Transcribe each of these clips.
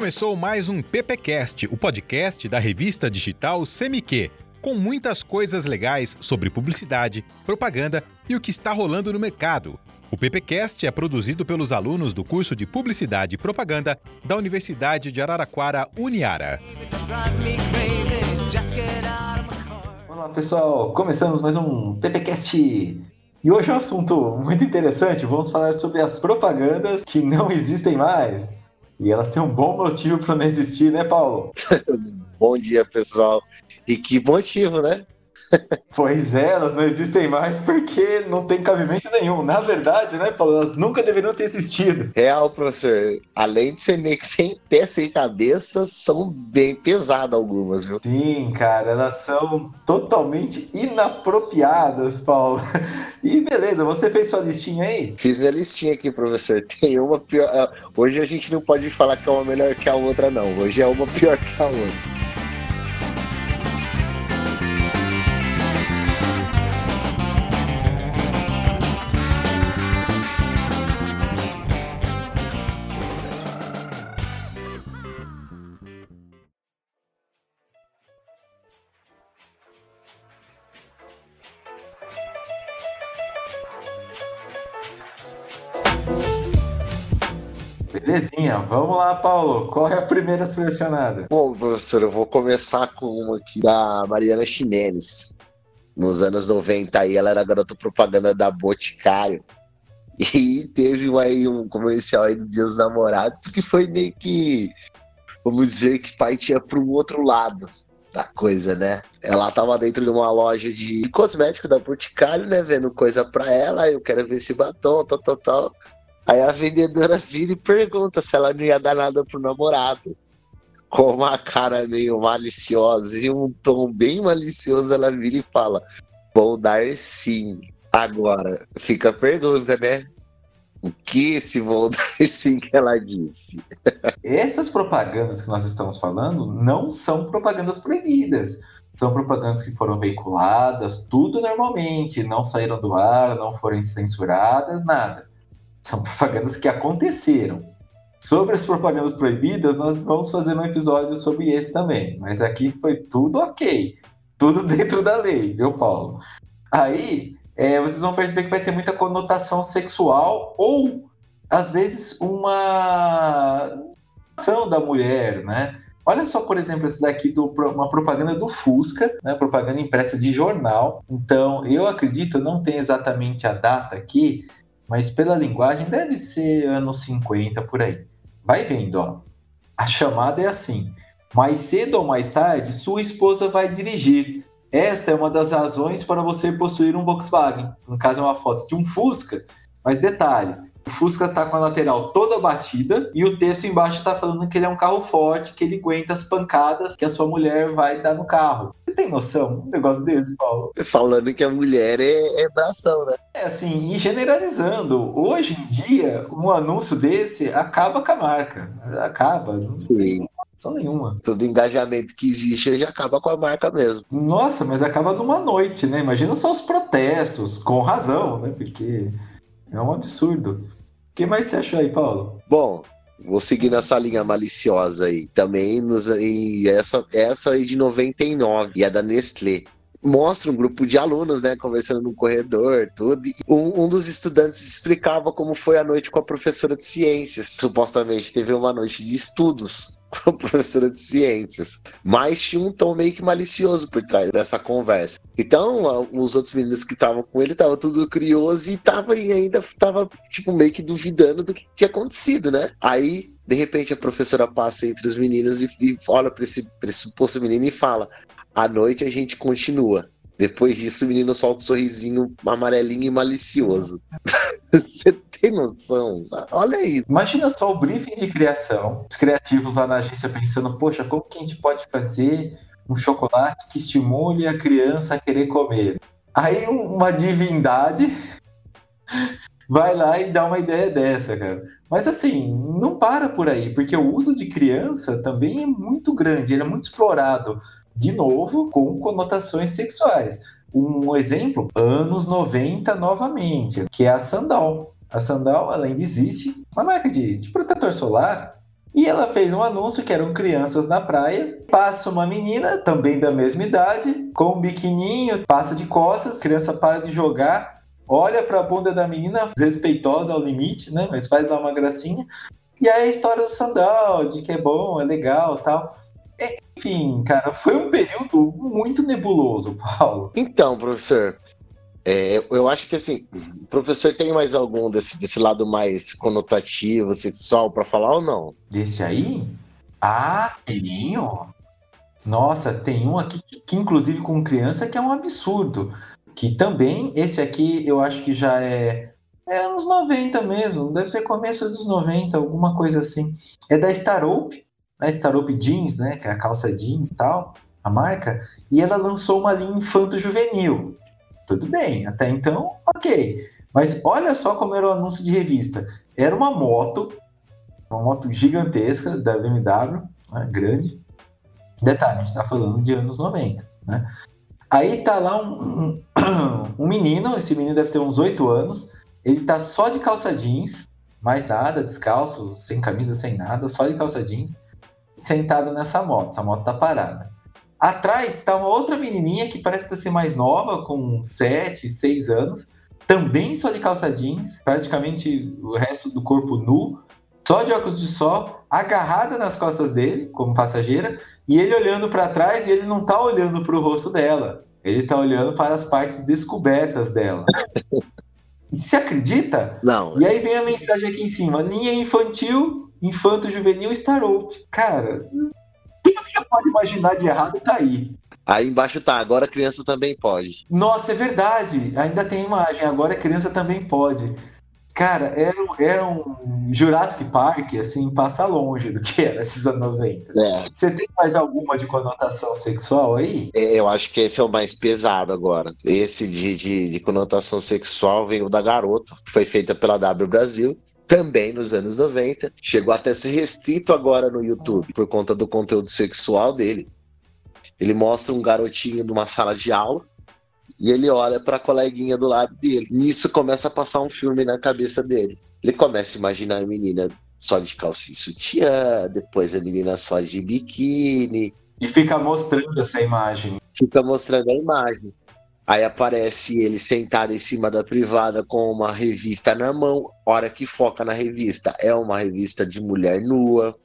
Começou mais um PPcast, o podcast da revista digital Semiquê, com muitas coisas legais sobre publicidade, propaganda e o que está rolando no mercado. O PPcast é produzido pelos alunos do curso de Publicidade e Propaganda da Universidade de Araraquara, Uniara. Olá pessoal, começamos mais um PPcast e hoje é um assunto muito interessante. Vamos falar sobre as propagandas que não existem mais. E elas têm um bom motivo para não existir, né, Paulo? bom dia, pessoal. E que motivo, né? Pois é, elas não existem mais porque não tem cabimento nenhum. Na verdade, né, Paulo, elas nunca deveriam ter existido. Real, professor. Além de ser meio que sem pé, sem cabeça, são bem pesadas algumas, viu? Sim, cara, elas são totalmente inapropriadas, Paulo. E beleza, você fez sua listinha aí? Fiz minha listinha aqui, professor. Tem uma pior. Ah, hoje a gente não pode falar que é uma melhor que a outra, não. Hoje é uma pior que a outra. Qual é a primeira selecionada? Bom, professor, eu vou começar com uma aqui da Mariana Ximenes. Nos anos 90 aí, ela era garota propaganda da Boticário. E teve aí um comercial aí do Dia dos Namorados que foi meio que, vamos dizer, que partia para um outro lado da coisa, né? Ela tava dentro de uma loja de cosmético da Boticário, né? Vendo coisa pra ela, eu quero ver esse batom, tal, tal, tal. Aí a vendedora vira e pergunta se ela não ia dar nada pro namorado. Com uma cara meio maliciosa e um tom bem malicioso, ela vira e fala: Vou dar sim. Agora, fica a pergunta, né? O que esse vou dar sim que ela disse? Essas propagandas que nós estamos falando não são propagandas proibidas. São propagandas que foram veiculadas, tudo normalmente, não saíram do ar, não foram censuradas, nada. São propagandas que aconteceram. Sobre as propagandas proibidas, nós vamos fazer um episódio sobre esse também. Mas aqui foi tudo ok. Tudo dentro da lei, viu, Paulo? Aí, é, vocês vão perceber que vai ter muita conotação sexual ou, às vezes, uma ação da mulher, né? Olha só, por exemplo, esse daqui do uma propaganda do Fusca, né? Propaganda impressa de jornal. Então, eu acredito, não tem exatamente a data aqui, mas pela linguagem deve ser anos 50 por aí. Vai vendo, ó. A chamada é assim: mais cedo ou mais tarde, sua esposa vai dirigir. Esta é uma das razões para você possuir um Volkswagen. No caso, é uma foto de um Fusca, mas detalhe: o Fusca tá com a lateral toda batida e o texto embaixo tá falando que ele é um carro forte, que ele aguenta as pancadas que a sua mulher vai dar no carro. Você tem noção um negócio desse, Paulo? Falando que a mulher é, é bração, né? É assim, e generalizando, hoje em dia, um anúncio desse acaba com a marca. Acaba. Não Sim. Só nenhuma. Todo engajamento que existe já acaba com a marca mesmo. Nossa, mas acaba numa noite, né? Imagina só os protestos, com razão, né? Porque é um absurdo. Que mais você achou aí, Paulo? Bom, vou seguir nessa linha maliciosa aí. Também nos, e essa, essa aí de 99, e a da Nestlé. Mostra um grupo de alunos, né, conversando no corredor, tudo. E um, um dos estudantes explicava como foi a noite com a professora de ciências. Supostamente teve uma noite de estudos com a professora de ciências. Mas tinha um tom meio que malicioso por trás dessa conversa. Então, os outros meninos que estavam com ele estavam tudo curioso e tava e ainda tava tipo meio que duvidando do que tinha acontecido, né? Aí, de repente, a professora passa entre os meninos e, e olha para esse, esse suposto menino e fala: "À noite a gente continua". Depois disso, o menino solta um sorrisinho amarelinho e malicioso. Você tem noção? Olha isso. Imagina só o briefing de criação, os criativos lá na agência pensando, poxa, como que a gente pode fazer um chocolate que estimule a criança a querer comer? Aí uma divindade vai lá e dá uma ideia dessa, cara. Mas assim, não para por aí, porque o uso de criança também é muito grande, ele é muito explorado de novo, com conotações sexuais. Um exemplo, anos 90 novamente, que é a Sandal. A Sandal, ela ainda existe, uma marca de, de protetor solar, E ela fez um anúncio que eram crianças na praia. Passa uma menina, também da mesma idade, com um biquininho, passa de costas, criança para de jogar, olha para a bunda da menina, respeitosa ao limite, né? Mas faz lá uma gracinha. E aí a história do sandal, de que é bom, é legal tal. Enfim, cara, foi um período muito nebuloso, Paulo. Então, professor, é, eu acho que assim, o professor tem mais algum desse, desse lado mais conotativo, sexual para falar ou não? Desse aí? Ah, tenho. Nossa, tem um aqui que, que, inclusive com criança que é um absurdo. Que também, esse aqui eu acho que já é, é anos 90 mesmo, deve ser começo dos 90, alguma coisa assim. É da Starope, a Starope Jeans, né, que é a calça jeans e tal, a marca, e ela lançou uma linha infanto-juvenil tudo bem, até então, ok. Mas olha só como era o anúncio de revista. Era uma moto, uma moto gigantesca da BMW, né, grande. Detalhe, a gente está falando de anos 90, né? Aí tá lá um, um, um, menino, esse menino deve ter uns 8 anos, ele tá só de calça jeans, mais nada, descalço, sem camisa, sem nada, só de calça jeans, sentado nessa moto. Essa moto tá parada. Atrás está uma outra menininha que parece ser mais nova, com 7, 6 anos, também só de calça jeans, praticamente o resto do corpo nu, só de óculos de sol, agarrada nas costas dele, como passageira, e ele olhando para trás e ele não está olhando para o rosto dela, ele está olhando para as partes descobertas dela. E se acredita? Não. E aí vem a mensagem aqui em cima: linha infantil, infanto juvenil, Star Cara, tudo que você pode imaginar de errado tá aí. Aí embaixo tá, agora a criança também pode. Nossa, é verdade. Ainda tem imagem, agora a criança também pode. Cara, era, era um Jurassic Park, assim, passa longe do que era esses anos 90. É. Você tem mais alguma de conotação sexual aí? É, eu acho que esse é o mais pesado agora. Esse de, de, de conotação sexual veio da Garoto, que foi feita pela W Brasil também nos anos 90. Chegou até a ser restrito agora no YouTube por conta do conteúdo sexual dele. Ele mostra um garotinho numa sala de aula e ele olha para a coleguinha do lado dele. Nisso começa a passar um filme na cabeça dele. Ele começa a imaginar a menina só de calcinha e sutiã, depois a menina só de biquíni. E fica mostrando essa imagem. Fica mostrando a imagem. Aí aparece ele sentado em cima da privada com uma revista na mão. Hora que foca na revista, é uma revista de mulher nua.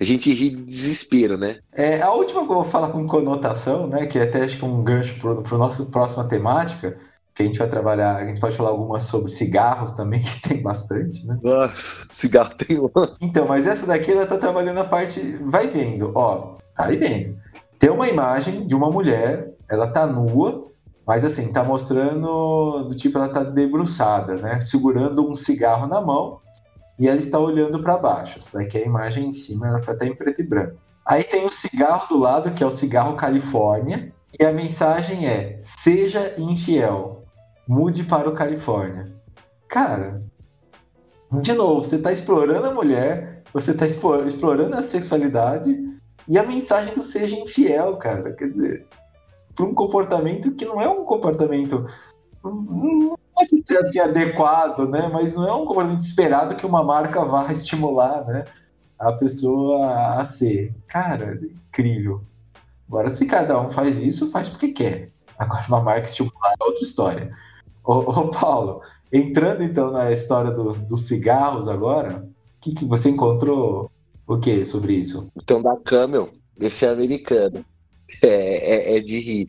A gente ri de desespero, né? É, a última que eu vou falar com conotação, né? Que é até acho que um gancho para a nossa próxima temática, que a gente vai trabalhar, a gente pode falar algumas sobre cigarros também, que tem bastante, né? Ah, cigarro tem um. Então, mas essa daqui ela tá trabalhando a parte. Vai vendo, ó, vai vendo. Tem uma imagem de uma mulher, ela tá nua, mas assim, tá mostrando do tipo ela tá debruçada, né? Segurando um cigarro na mão e ela está olhando para baixo. Essa daqui é a imagem em cima, ela tá até em preto e branco. Aí tem o cigarro do lado, que é o cigarro Califórnia, e a mensagem é: seja infiel, mude para o Califórnia. Cara, de novo, você tá explorando a mulher, você tá explorando a sexualidade e a mensagem do seja infiel, cara. Quer dizer, para um comportamento que não é um comportamento não pode ser assim adequado, né? Mas não é um comportamento esperado que uma marca vá estimular, né? A pessoa a ser. Cara, incrível. Agora, se cada um faz isso, faz porque quer. Agora, uma marca estimular é outra história. Ô, ô Paulo, entrando então na história dos, dos cigarros agora, o que, que você encontrou o que sobre isso? Então, da Camel, esse é americano. É, é, é de rir.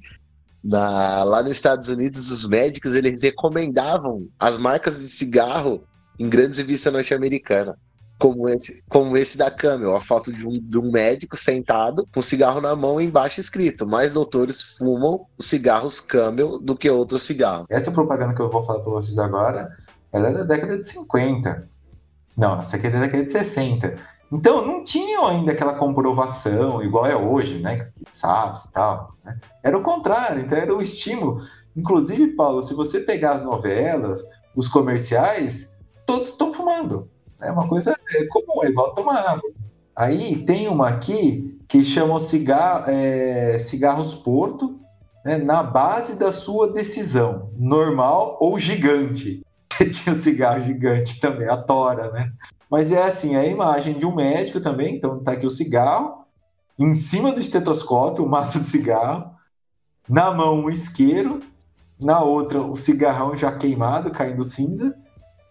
Na, lá nos Estados Unidos, os médicos eles recomendavam as marcas de cigarro em grandes revistas norte-americanas. Como esse, como esse da Camel, a foto de um, de um médico sentado com cigarro na mão embaixo escrito: mais doutores fumam os cigarros Camel do que outros cigarros. Essa propaganda que eu vou falar para vocês agora, ela é da década de 50. Não, essa aqui é da década de 60. Então, não tinham ainda aquela comprovação, igual é hoje, né? Que sabe e tal. Né? Era o contrário, então era o estímulo. Inclusive, Paulo, se você pegar as novelas, os comerciais, todos estão fumando. É uma coisa é comum, é igual tomar água. Aí tem uma aqui que chama cigarro, é, Cigarros Porto, né, na base da sua decisão, normal ou gigante. tinha um cigarro gigante também, a tora, né? Mas é assim, a imagem de um médico também, então tá aqui o cigarro, em cima do estetoscópio, o maço de cigarro, na mão um isqueiro, na outra o cigarrão já queimado, caindo cinza,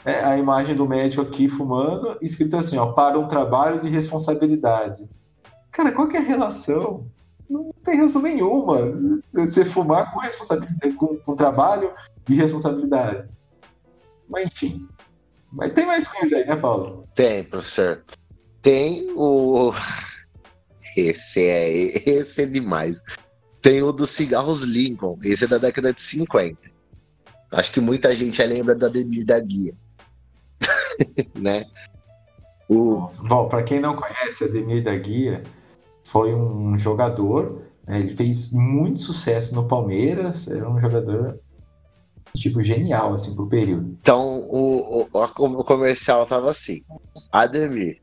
é, a imagem do médico aqui fumando, escrito assim, ó, para um trabalho de responsabilidade. Cara, qual que é a relação? Não tem relação nenhuma. Você fumar com responsabilidade, com, com trabalho de responsabilidade. Mas enfim. Mas tem mais coisa aí, né, Paulo? Tem, professor. Tem o. Esse é, esse é demais. Tem o dos cigarros Lincoln. Esse é da década de 50. Acho que muita gente lembra da Demir da Guia. né? O... Bom, para quem não conhece, Ademir da Guia foi um jogador, né, ele fez muito sucesso no Palmeiras, era um jogador tipo genial assim pro período. Então o, o, o comercial tava assim: Ademir,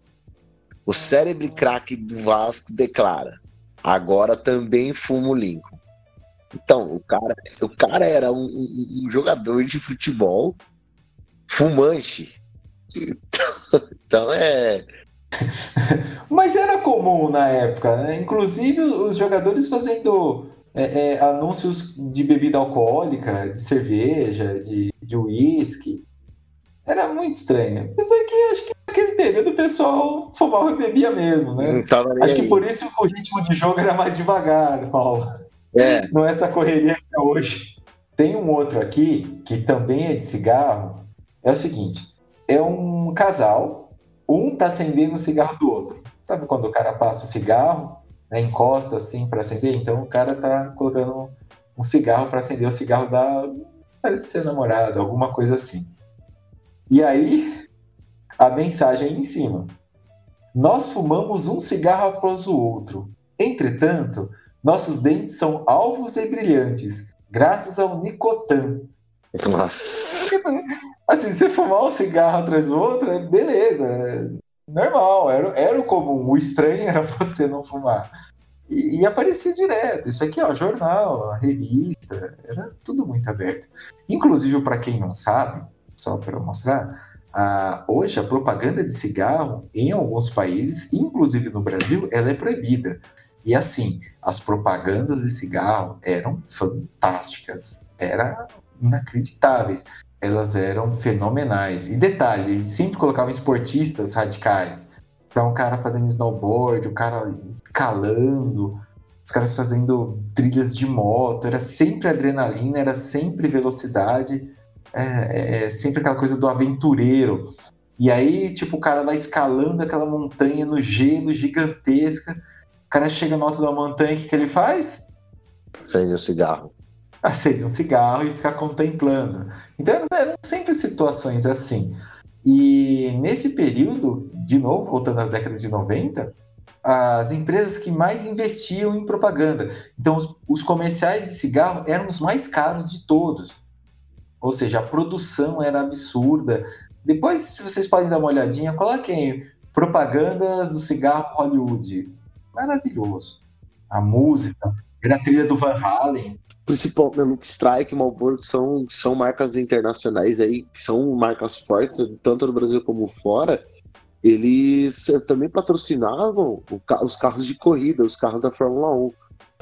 o cérebro craque do Vasco declara: agora também fumo Lincoln. Então, o cara, o cara era um, um, um jogador de futebol fumante, então é. Mas era comum na época, né? Inclusive os jogadores fazendo é, é, anúncios de bebida alcoólica, de cerveja, de uísque. Era muito estranho. Apesar que acho que naquele período o pessoal fumava e bebia mesmo, né? acho que por isso o ritmo de jogo era mais devagar, Paulo. É. Não é essa correria que é hoje. Tem um outro aqui, que também é de cigarro. É o seguinte: é um casal, um tá acendendo o cigarro do outro. Sabe quando o cara passa o cigarro, né, encosta assim para acender? Então o cara tá colocando um cigarro para acender o cigarro da parece ser namorado, alguma coisa assim. E aí a mensagem aí em cima. Nós fumamos um cigarro após o outro. Entretanto, nossos dentes são alvos e brilhantes, graças ao nicotan. Nossa. Assim, você fumar um cigarro atrás do outro, é beleza, é normal, era, era o comum. O estranho era você não fumar. E, e aparecia direto. Isso aqui, ó, jornal, revista, era tudo muito aberto. Inclusive, para quem não sabe, só para mostrar, a, hoje a propaganda de cigarro em alguns países, inclusive no Brasil, ela é proibida. E assim, as propagandas de cigarro eram fantásticas, eram inacreditáveis elas eram fenomenais. E detalhe, eles sempre colocavam esportistas radicais. Então, o cara fazendo snowboard, o cara escalando, os caras fazendo trilhas de moto, era sempre adrenalina, era sempre velocidade, é, é, é, sempre aquela coisa do aventureiro. E aí, tipo, o cara lá escalando aquela montanha no gelo gigantesca, o cara chega no alto da montanha, o que, que ele faz? Acende o cigarro acende um cigarro e ficar contemplando. Então eram sempre situações assim. E nesse período, de novo, voltando à década de 90, as empresas que mais investiam em propaganda. Então, os, os, comerciais de cigarro eram os mais caros de todos. Ou seja, a produção era absurda. Depois, se vocês podem dar uma olhadinha, coloquem propagandas do cigarro Hollywood. Maravilhoso. A música, era a trilha do Van Halen principal né, Luke Strike, Marlboro são, são marcas internacionais aí, que são marcas fortes, tanto no Brasil como fora. Eles também patrocinavam os carros de corrida, os carros da Fórmula 1.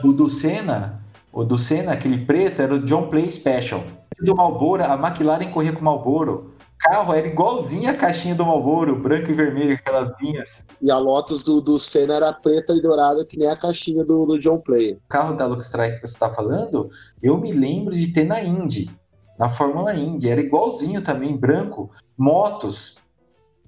O do Senna, o do Senna, aquele preto, era o John Play Special. Do Marlboro, a McLaren corria com o Marlboro carro era igualzinho a caixinha do Marlboro, branco e vermelho, aquelas linhas. E a Lotus do, do Senna era preta e dourada, que nem a caixinha do, do John Player. O carro da Lux Strike que você está falando, eu me lembro de ter na Indy, na Fórmula Indy, era igualzinho também, branco. Motos,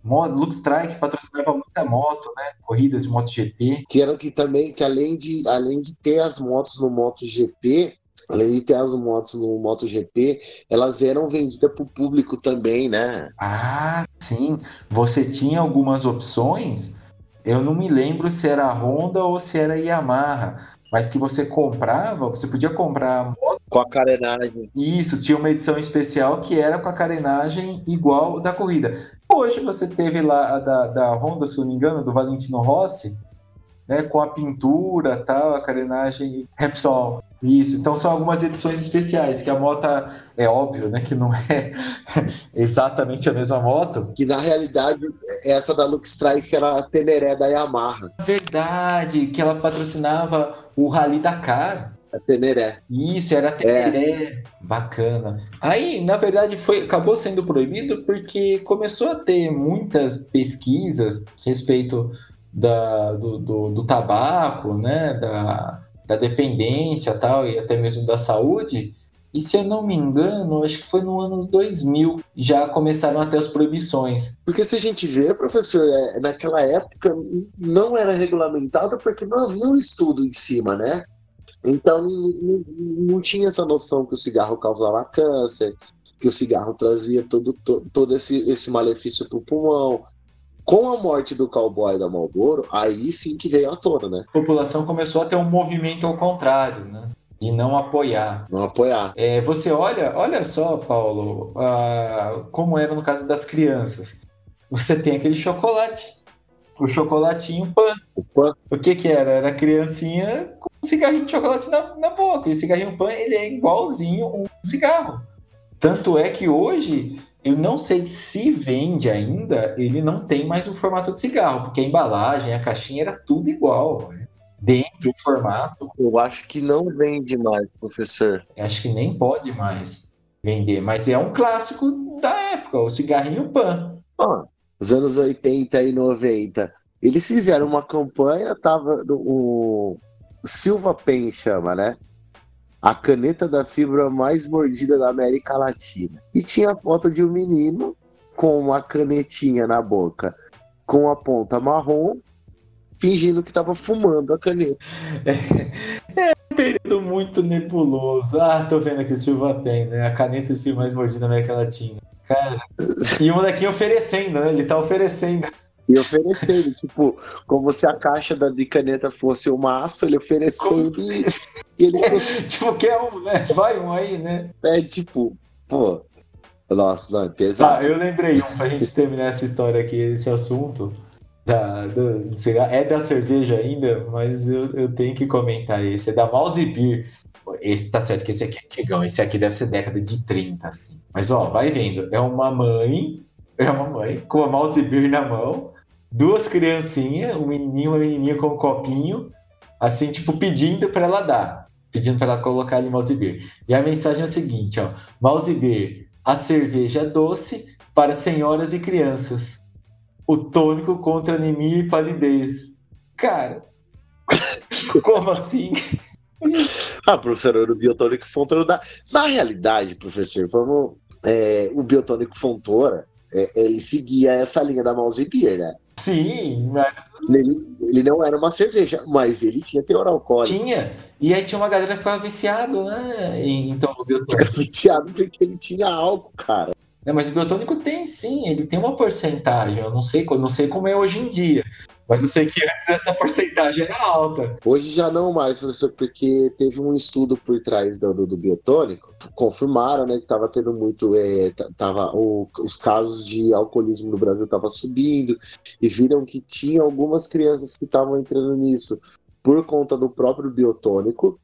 Lux Strike patrocinava muita moto, né? Corridas de MotoGP. Que eram que também, que além de, além de ter as motos no MotoGP, além de ter as motos no MotoGP, elas eram vendidas para o público também, né? Ah, sim. Você tinha algumas opções. Eu não me lembro se era a Honda ou se era a Yamaha, mas que você comprava, você podia comprar a moto com a carenagem. Isso, tinha uma edição especial que era com a carenagem igual da corrida. Hoje você teve lá a da, da Honda, se não me engano, do Valentino Rossi, né, com a pintura, tal, a carenagem Repsol. Isso, então são algumas edições especiais, que a moto é óbvio, né, que não é exatamente a mesma moto. Que na realidade essa da Lux Strike era a Teneré da Yamaha. Verdade, que ela patrocinava o Rally Dakar. A Teneré. Isso, era a Teneré. É. Bacana. Aí, na verdade, foi, acabou sendo proibido porque começou a ter muitas pesquisas a respeito da, do, do, do tabaco, né, da, da dependência tal, e até mesmo da saúde. E se eu não me engano, acho que foi no ano 2000, já começaram a ter as proibições. Porque se a gente vê, professor, é, naquela época não era regulamentado porque não havia um estudo em cima, né? Então não, não tinha essa noção que o cigarro causava câncer, que o cigarro trazia todo, todo, todo esse, esse malefício para o pulmão. Com a morte do cowboy da Marlboro, aí sim que veio à tona, né? A população começou a ter um movimento ao contrário, né? E não apoiar. Não apoiar. É, você olha, olha só, Paulo, como era no caso das crianças. Você tem aquele chocolate, o chocolatinho pan. O pan? O que que era? Era a criancinha com um cigarrinho de chocolate na, na boca. E o cigarrinho pan, ele é igualzinho um cigarro. Tanto é que hoje eu não sei se vende ainda, ele não tem mais o formato de cigarro, porque a embalagem, a caixinha era tudo igual. Né? Dentro, o formato. Eu acho que não vende mais, professor. Acho que nem pode mais vender, mas é um clássico da época, o cigarrinho pan. Ah, os anos 80 e 90. Eles fizeram uma campanha, tava o Silva Pen chama, né? A caneta da fibra mais mordida da América Latina. E tinha a foto de um menino com uma canetinha na boca, com a ponta marrom, fingindo que estava fumando a caneta. É, é, um período muito nebuloso. Ah, tô vendo aqui o Silva Pen, né? A caneta de fibra mais mordida da América Latina. Cara, e o molequinho oferecendo, né? Ele tá oferecendo. E oferecendo, tipo, como se a caixa da, de caneta fosse o maço, ele oferecendo como... e, e ele. É, tipo, quer um, né? Vai um aí, né? É tipo, pô. Nossa, não, é pesado. Ah, eu lembrei um pra gente terminar essa história aqui, esse assunto. Da, do, do é da cerveja ainda, mas eu, eu tenho que comentar esse. É da Mouse Beer. Esse tá certo que esse aqui é antigão. Esse aqui deve ser década de 30, assim. Mas ó, vai vendo. É uma mãe. É uma mãe com a Mouse Beer na mão duas criancinhas, um menininho e uma menininha com um copinho, assim, tipo, pedindo para ela dar, pedindo para ela colocar ali beer. E a mensagem é o seguinte, ó, beer, a cerveja doce para senhoras e crianças. O tônico contra anemia e palidez. Cara, como assim? ah, professor, o biotônico Fontoura dá. Na realidade, professor, vamos. É, o biotônico Fontoura, é, ele seguia essa linha da mouse beer, né? Sim, mas. Ele, ele não era uma cerveja, mas ele tinha teor alcoólico. Tinha. E aí tinha uma galera que ficava viciado, né? Então o biotônico. viciado porque ele tinha álcool, cara. Não, mas o biotônico tem sim, ele tem uma porcentagem. Eu não sei, não sei como é hoje em dia. Mas eu sei que antes essa porcentagem era alta. Hoje já não mais, professor, porque teve um estudo por trás do, do, do biotônico, confirmaram né, que estava tendo muito. É, tava, o, os casos de alcoolismo no Brasil estavam subindo, e viram que tinha algumas crianças que estavam entrando nisso por conta do próprio biotônico.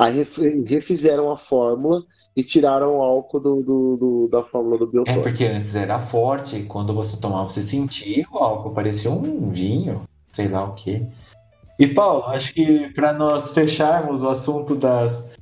Aí refizeram a fórmula e tiraram o álcool do, do, do, da fórmula do biotônico. É porque antes era forte, quando você tomava, você sentia o álcool, parecia um vinho sei lá o quê. E Paulo, acho que para nós fecharmos o assunto das,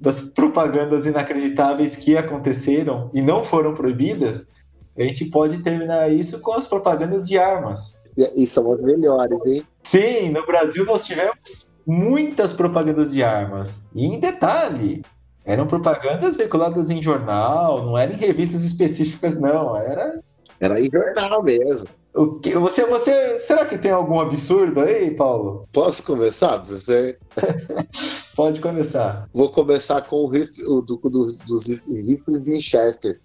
das propagandas inacreditáveis que aconteceram e não foram proibidas, a gente pode terminar isso com as propagandas de armas. E são as melhores, hein? Sim, no Brasil nós tivemos muitas propagandas de armas. E em detalhe, eram propagandas veiculadas em jornal, não eram em revistas específicas, não. Era. Era em jornal mesmo. O que, você, você, será que tem algum absurdo aí, Paulo? Posso começar, professor? Pode começar. Vou começar com o, riff, o do, do, dos rifles de Winchester.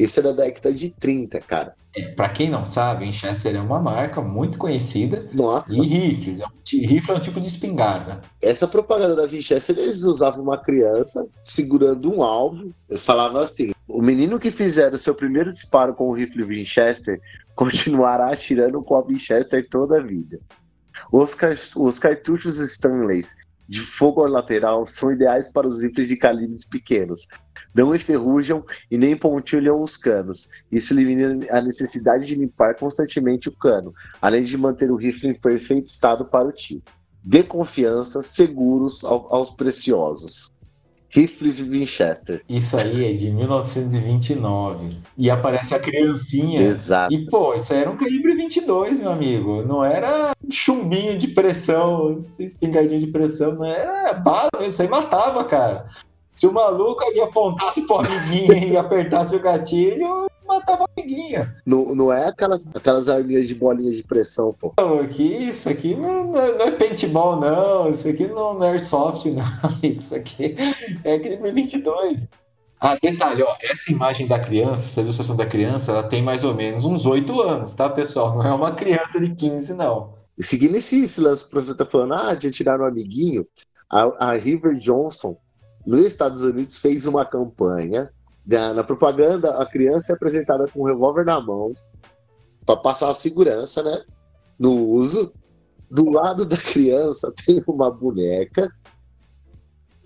Isso é da década de 30, cara. É, para quem não sabe, Winchester é uma marca muito conhecida. Nossa. E rifles. É um, rifle é um tipo de espingarda. Essa propaganda da Winchester, eles usavam uma criança segurando um alvo. Eu falava assim: o menino que fizer o seu primeiro disparo com o rifle Winchester continuará atirando com a Winchester toda a vida. Os, os cartuchos Stanley de fogo lateral são ideais para os rifles de calibres pequenos. Não enferrujam e nem pontilham os canos. Isso elimina a necessidade de limpar constantemente o cano, além de manter o rifle em perfeito estado para o tiro. Dê confiança, seguros ao, aos preciosos. Rifles Winchester. Isso aí é de 1929. E aparece a criancinha. Exato. E, pô, isso era um calibre 22, meu amigo. Não era chumbinho de pressão, espingardinho de pressão. Não era bala, isso aí matava, cara. Se o maluco ali apontasse pro amiguinho e apertasse o gatilho, matava a amiguinha. Não, não é aquelas, aquelas arminhas de bolinhas de pressão, pô. Não, aqui, isso aqui não, não, é, não é paintball, não. Isso aqui não, não é airsoft, não. Isso aqui é calibre 22. Ah, detalhe, ó, essa imagem da criança, essa ilustração da criança, ela tem mais ou menos uns 8 anos, tá, pessoal? Não é uma criança de 15, não. E seguindo esse, esse lance que o professor tá falando, ah, de tirar um amiguinho, a, a River Johnson, nos Estados Unidos, fez uma campanha na propaganda, a criança é apresentada com um revólver na mão para passar a segurança, né? No uso. Do lado da criança tem uma boneca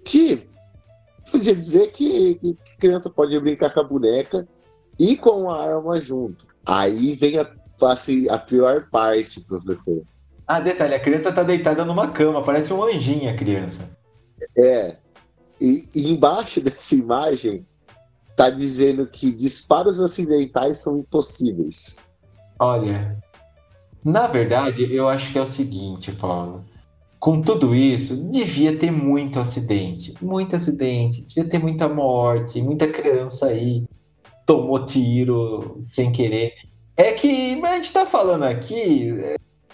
que podia dizer que, que criança pode brincar com a boneca e com a arma junto. Aí vem a, assim, a pior parte, professor. Ah, detalhe, a criança tá deitada numa cama, parece um anjinho a criança. É. E, e embaixo dessa imagem tá dizendo que disparos acidentais são impossíveis. Olha, na verdade, eu acho que é o seguinte, Paulo. Com tudo isso, devia ter muito acidente. Muito acidente. Devia ter muita morte, muita criança aí tomou tiro sem querer. É que a gente tá falando aqui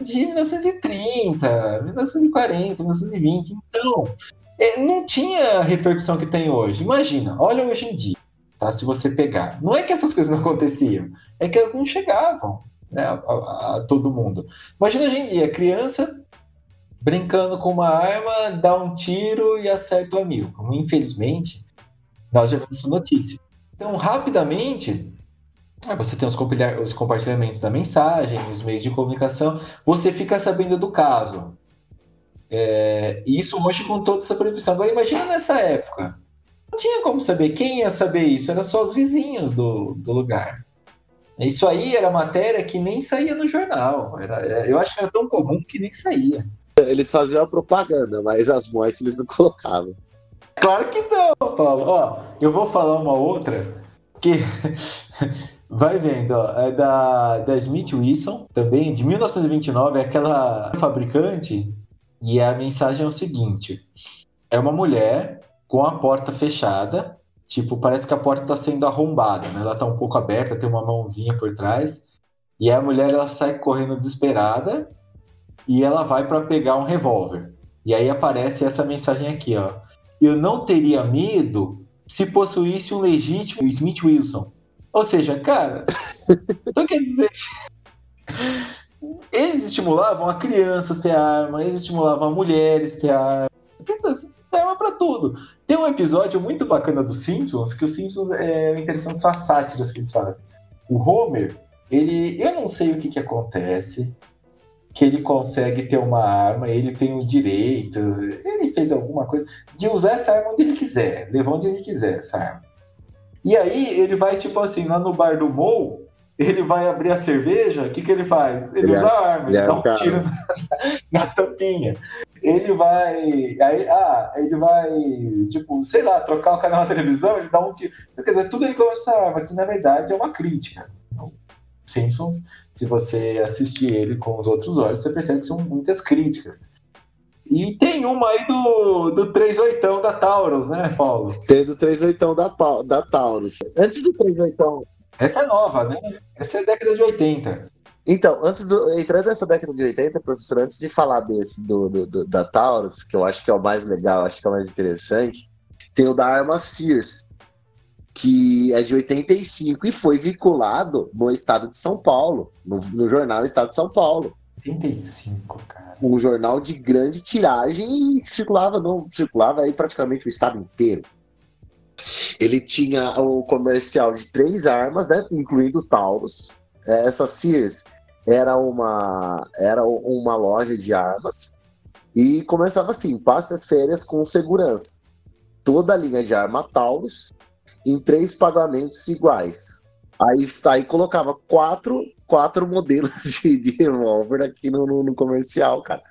de 1930, 1940, 1920. Então, é, não tinha a repercussão que tem hoje. Imagina, olha hoje em dia tá? Se você pegar. Não é que essas coisas não aconteciam, é que elas não chegavam né, a, a, a todo mundo. Imagina a gente, a criança brincando com uma arma, dá um tiro e acerta o amigo. Infelizmente, nós já vimos essa notícia. Então, rapidamente, você tem os, os compartilhamentos da mensagem, os meios de comunicação, você fica sabendo do caso. É, isso hoje com toda essa proibição. Agora, imagina nessa época tinha como saber quem ia saber isso, era só os vizinhos do, do lugar. Isso aí era matéria que nem saía no jornal. Era, eu acho que era tão comum que nem saía. Eles faziam a propaganda, mas as mortes eles não colocavam. Claro que não, Paulo. Ó, eu vou falar uma outra que vai vendo, ó, é da, da Smith Wilson, também de 1929, é aquela fabricante, e a mensagem é o seguinte: é uma mulher com a porta fechada. Tipo, parece que a porta está sendo arrombada, né? Ela está um pouco aberta, tem uma mãozinha por trás. E a mulher ela sai correndo desesperada e ela vai para pegar um revólver. E aí aparece essa mensagem aqui, ó. Eu não teria medo se possuísse um legítimo Smith Wilson. Ou seja, cara, então quer dizer, eles estimulavam a crianças ter arma, eles estimulavam a mulheres ter arma. Quer dizer, tema para tudo. Tem um episódio muito bacana dos Simpsons, que os Simpsons é interessante são as sátiras que eles fazem. O Homer, ele. Eu não sei o que, que acontece, que ele consegue ter uma arma, ele tem o direito, ele fez alguma coisa, de usar essa arma onde ele quiser, levar onde ele quiser essa arma. E aí ele vai, tipo assim, lá no bar do Mou, ele vai abrir a cerveja, o que, que ele faz? Ele, ele usa a arma, ele, ele dá um tiro na, na tampinha ele vai. Aí, ah, ele vai, tipo, sei lá, trocar o canal da televisão, ele dá um tiro. Quer dizer, tudo ele começa que na verdade é uma crítica. Simpsons, se você assistir ele com os outros olhos, você percebe que são muitas críticas. E tem uma aí do, do 38 da Taurus, né, Paulo? Tem do 38 da, da Taurus. Antes do 38. Essa é nova, né? Essa é década de 80. Então, antes do, entrando nessa década de 80, professor, antes de falar desse do, do, do, da Taurus, que eu acho que é o mais legal, acho que é o mais interessante, tem o da arma Sears, que é de 85 e foi vinculado no estado de São Paulo, no, no jornal Estado de São Paulo. 85, cara. Um jornal de grande tiragem e circulava, não, circulava aí praticamente o estado inteiro. Ele tinha o comercial de três armas, né, incluindo o Taurus. É, essa Sears era uma, era uma loja de armas e começava assim: passe as férias com segurança. Toda a linha de arma Taurus em três pagamentos iguais. Aí, aí colocava quatro, quatro modelos de, de revólver aqui no, no, no comercial, cara.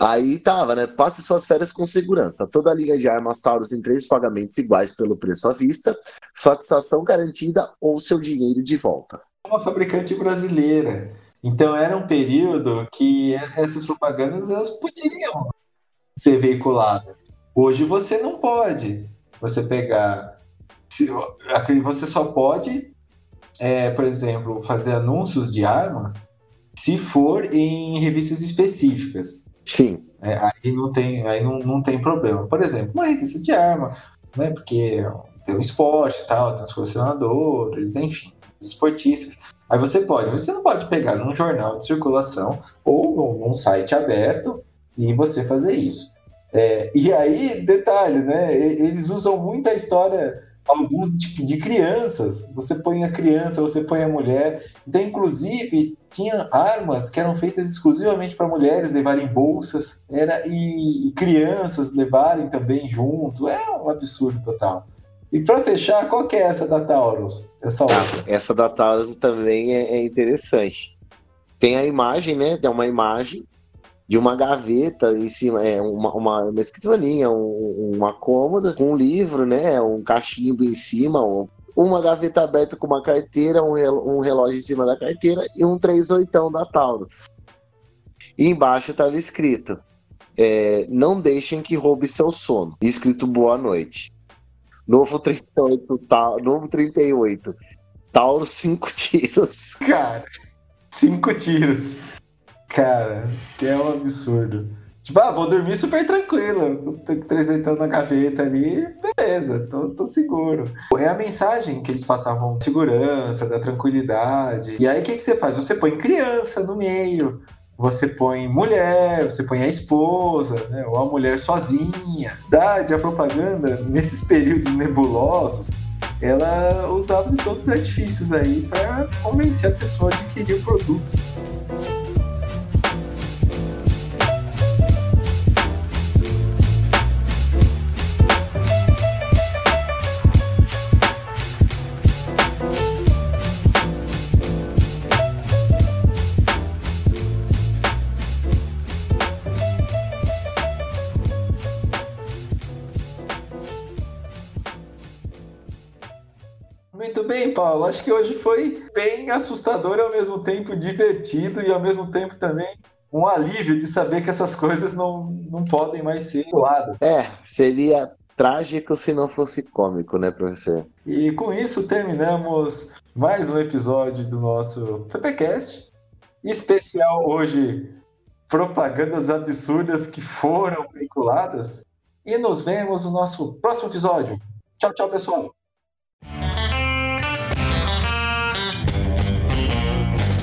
Aí tava, né? Passe suas férias com segurança. Toda a linha de armas Taurus em três pagamentos iguais pelo preço à vista, satisfação garantida ou seu dinheiro de volta. Uma fabricante brasileira. Então era um período que essas propagandas elas poderiam ser veiculadas. Hoje você não pode. Você pegar. Você só pode, é, por exemplo, fazer anúncios de armas se for em revistas específicas. Sim. É, aí não tem, aí não, não tem problema. Por exemplo, uma revista de arma, né? Porque tem um esporte e tal, tem os colecionadores, enfim, esportistas. Aí você pode, você não pode pegar num jornal de circulação ou num, num site aberto e você fazer isso. É, e aí, detalhe, né? Eles usam muito a história alguns de, de, crianças. Você põe a criança, você põe a mulher. Então, inclusive, tinha armas que eram feitas exclusivamente para mulheres levarem bolsas, era e, e, crianças levarem também junto. É um absurdo total. E para fechar, qual que é essa da Taurus? Essa, outra? essa da Taurus também é, é interessante. Tem a imagem, né? Tem uma imagem de uma gaveta em cima, é uma, uma, uma escrivaninha, um, uma cômoda com um livro, né? Um cachimbo em cima, um, uma gaveta aberta com uma carteira, um, um relógio em cima da carteira e um 38 da Taurus. E embaixo estava escrito: é, Não deixem que roube seu sono. Escrito boa noite. Novo 38, ta, novo 38. Taurus, cinco tiros. Cara, cinco tiros. Cara, que é um absurdo. Tipo, ah, vou dormir super tranquilo. Tô trezeitando na gaveta ali, beleza, tô, tô seguro. É a mensagem que eles passavam segurança, da tranquilidade. E aí o que, que você faz? Você põe criança no meio, você põe mulher, você põe a esposa, né? Ou a mulher sozinha. Verdade, a propaganda, nesses períodos nebulosos, ela usava de todos os artifícios aí para convencer a pessoa a adquirir o produto. Muito bem, Paulo. Acho que hoje foi bem assustador e ao mesmo tempo divertido e ao mesmo tempo também um alívio de saber que essas coisas não, não podem mais ser doadas. É, seria trágico se não fosse cômico, né, professor? E com isso terminamos mais um episódio do nosso PPcast. Especial hoje, propagandas absurdas que foram veiculadas. E nos vemos no nosso próximo episódio. Tchau, tchau, pessoal.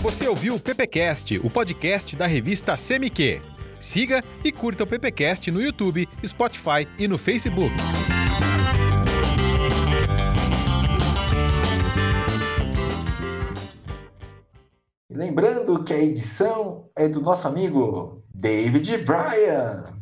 Você ouviu o PPcast, o podcast da revista CMQ. Siga e curta o PPcast no YouTube, Spotify e no Facebook. Lembrando que a edição é do nosso amigo David Bryan.